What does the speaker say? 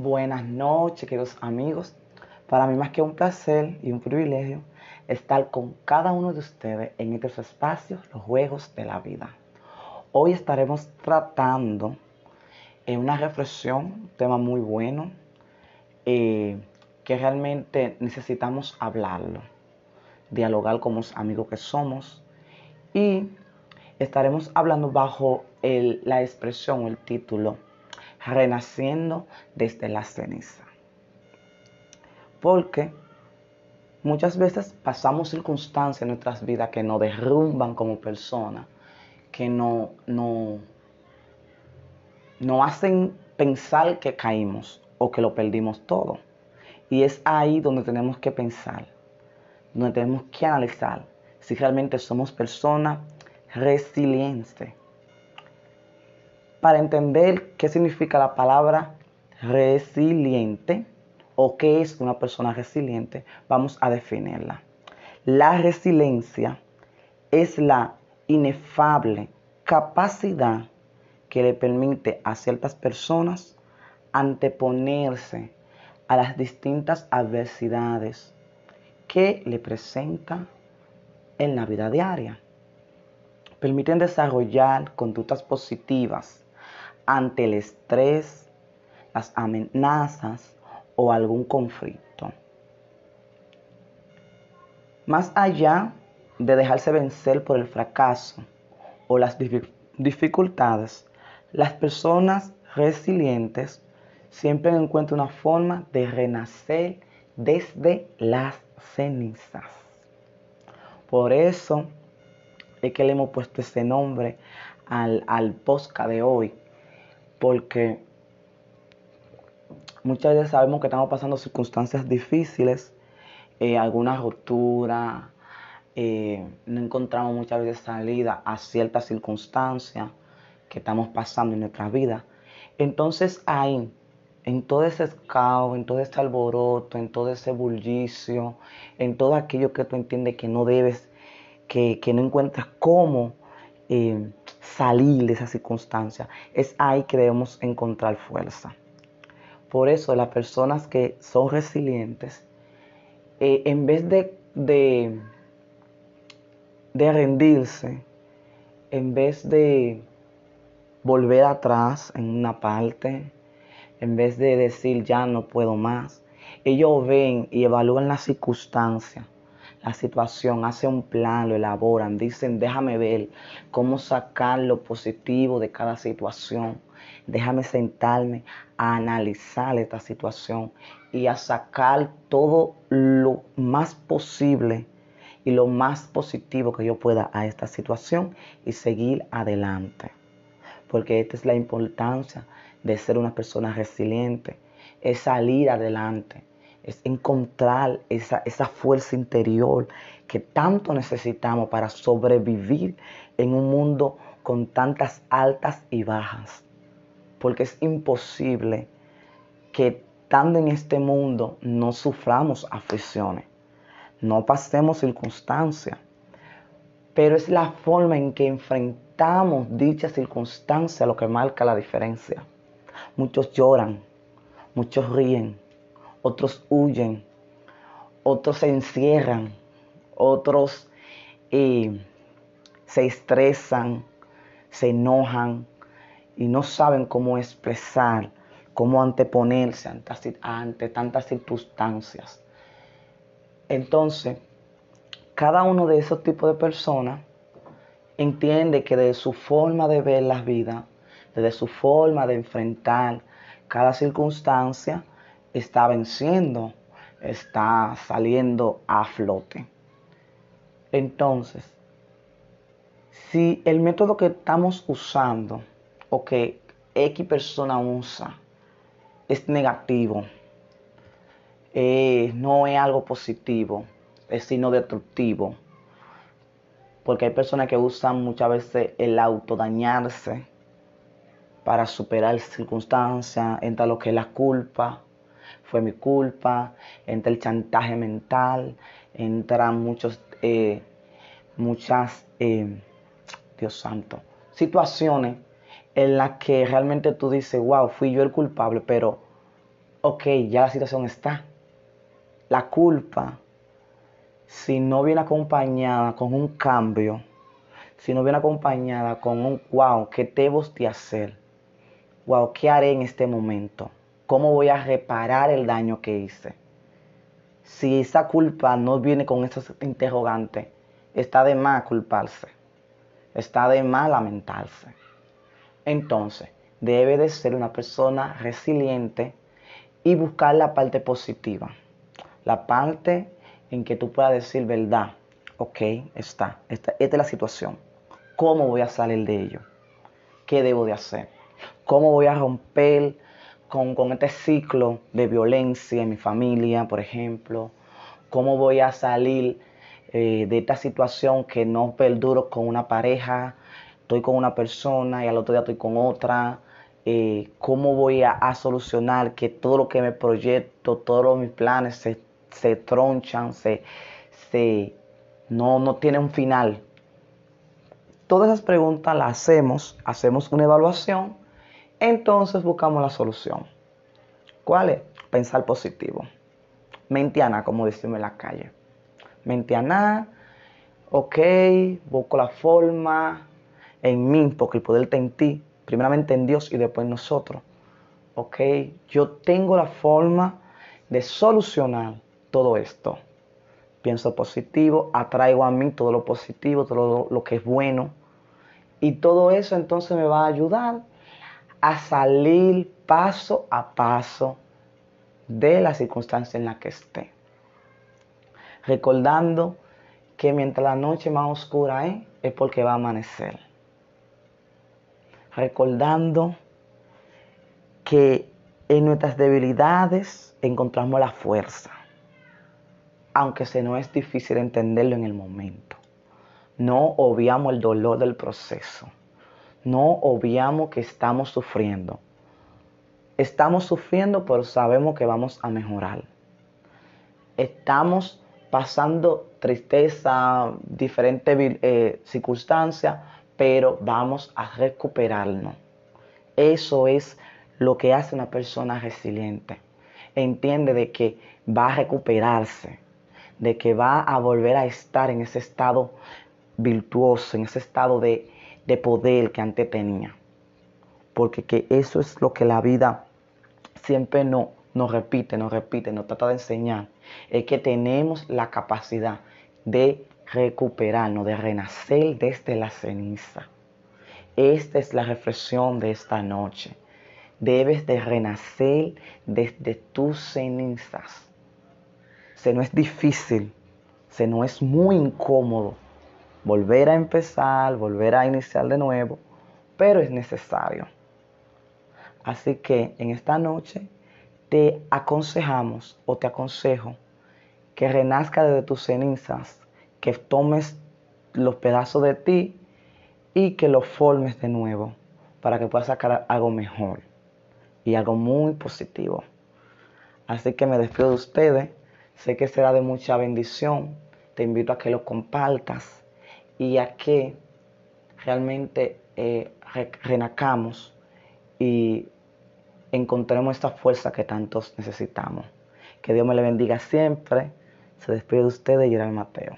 Buenas noches, queridos amigos. Para mí más que un placer y un privilegio estar con cada uno de ustedes en estos espacios, los juegos de la vida. Hoy estaremos tratando en una reflexión, un tema muy bueno, eh, que realmente necesitamos hablarlo, dialogar como amigos que somos y estaremos hablando bajo la expresión el título renaciendo desde la ceniza. Porque muchas veces pasamos circunstancias en nuestras vidas que nos derrumban como personas, que no, no, no hacen pensar que caímos o que lo perdimos todo. Y es ahí donde tenemos que pensar, donde tenemos que analizar si realmente somos personas resilientes para entender qué significa la palabra resiliente o qué es una persona resiliente, vamos a definirla. La resiliencia es la inefable capacidad que le permite a ciertas personas anteponerse a las distintas adversidades que le presenta en la vida diaria. Permiten desarrollar conductas positivas ante el estrés, las amenazas o algún conflicto. Más allá de dejarse vencer por el fracaso o las dificultades, las personas resilientes siempre encuentran una forma de renacer desde las cenizas. Por eso es que le hemos puesto ese nombre al, al de hoy, porque muchas veces sabemos que estamos pasando circunstancias difíciles, eh, alguna ruptura, eh, no encontramos muchas veces salida a ciertas circunstancias que estamos pasando en nuestra vida. Entonces ahí, en todo ese caos, en todo ese alboroto, en todo ese bullicio, en todo aquello que tú entiendes que no debes, que, no encuentras cómo eh, salir de esa circunstancia. Es ahí que debemos encontrar fuerza. Por eso las personas que son resilientes, eh, en vez de, de, de rendirse, en vez de volver atrás en una parte, en vez de decir ya no puedo más, ellos ven y evalúan las circunstancias la situación, hacen un plan, lo elaboran, dicen, déjame ver cómo sacar lo positivo de cada situación. Déjame sentarme a analizar esta situación y a sacar todo lo más posible y lo más positivo que yo pueda a esta situación y seguir adelante. Porque esta es la importancia de ser una persona resiliente, es salir adelante, es encontrar esa, esa fuerza interior que tanto necesitamos para sobrevivir en un mundo con tantas altas y bajas. Porque es imposible que estando en este mundo no suframos aflicciones, no pasemos circunstancias, pero es la forma en que enfrentamos dicha circunstancia lo que marca la diferencia. Muchos lloran, muchos ríen, otros huyen, otros se encierran, otros eh, se estresan, se enojan y no saben cómo expresar, cómo anteponerse ante, ante tantas circunstancias. Entonces, cada uno de esos tipos de personas entiende que de su forma de ver la vida, desde su forma de enfrentar cada circunstancia, está venciendo, está saliendo a flote. Entonces, si el método que estamos usando o que X persona usa es negativo, eh, no es algo positivo, es sino destructivo, porque hay personas que usan muchas veces el autodañarse para superar circunstancias, entra lo que es la culpa, fue mi culpa, entra el chantaje mental, entran muchos, eh, muchas, eh, Dios santo, situaciones en las que realmente tú dices, wow, fui yo el culpable, pero ok, ya la situación está. La culpa, si no viene acompañada con un cambio, si no viene acompañada con un wow, ¿qué debo de hacer? Wow, ¿qué haré en este momento? ¿Cómo voy a reparar el daño que hice? Si esa culpa no viene con esos interrogantes, está de más culparse, está de más lamentarse. Entonces, debe de ser una persona resiliente y buscar la parte positiva, la parte en que tú puedas decir verdad, ok, está, esta, esta es la situación, ¿cómo voy a salir de ello? ¿Qué debo de hacer? ¿Cómo voy a romper con, este ciclo de violencia en mi familia, por ejemplo? ¿Cómo voy a salir eh, de esta situación que no perduro con una pareja? Estoy con una persona y al otro día estoy con otra. Eh, ¿Cómo voy a, solucionar que todo lo que me proyecto, todos mis planes se, tronchan, se, se, no, no tiene un final? Todas esas preguntas las hacemos, hacemos una evaluación entonces buscamos la solución. ¿Cuál es? Pensar positivo. Mentiana, como decimos en la calle. Mentiana, ok, busco la forma en mí, porque el poder está en ti, primeramente en Dios y después en nosotros. Ok, yo tengo la forma de solucionar todo esto. Pienso positivo, atraigo a mí todo lo positivo, todo lo, lo que es bueno. Y todo eso entonces me va a ayudar a salir paso a paso de la circunstancia en la que esté. Recordando que mientras la noche más oscura es, es porque va a amanecer. Recordando que en nuestras debilidades encontramos la fuerza, aunque se nos es difícil entenderlo en el momento. No obviamos el dolor del proceso no obviamos que estamos sufriendo. Estamos sufriendo, pero sabemos que vamos a mejorar. Estamos pasando tristeza, diferentes eh, circunstancias, pero vamos a recuperarnos. Eso es lo que hace una persona resiliente. Entiende de que va a recuperarse, de que va a volver a estar en ese estado virtuoso, en ese estado de de poder que antes tenía. Porque que eso es lo que la vida siempre no, nos repite, nos repite, nos trata de enseñar. Es que tenemos la capacidad de recuperarnos, de renacer desde la ceniza. Esta es la reflexión de esta noche. Debes de renacer desde tus cenizas. Se no es difícil, se no es muy incómodo, volver a empezar, volver a iniciar de nuevo, pero es necesario. Así que en esta noche te aconsejamos o te aconsejo que renazca desde tus cenizas, que tomes los pedazos de ti y que los formes de nuevo para que puedas sacar algo mejor y algo muy positivo. Así que me despido de ustedes. Sé que será de mucha bendición. Te invito a que lo compartas y a que realmente eh, renacamos y encontremos esta fuerza que tantos necesitamos. Que Dios me le bendiga siempre. Se despide de ustedes, Gerard Mateo.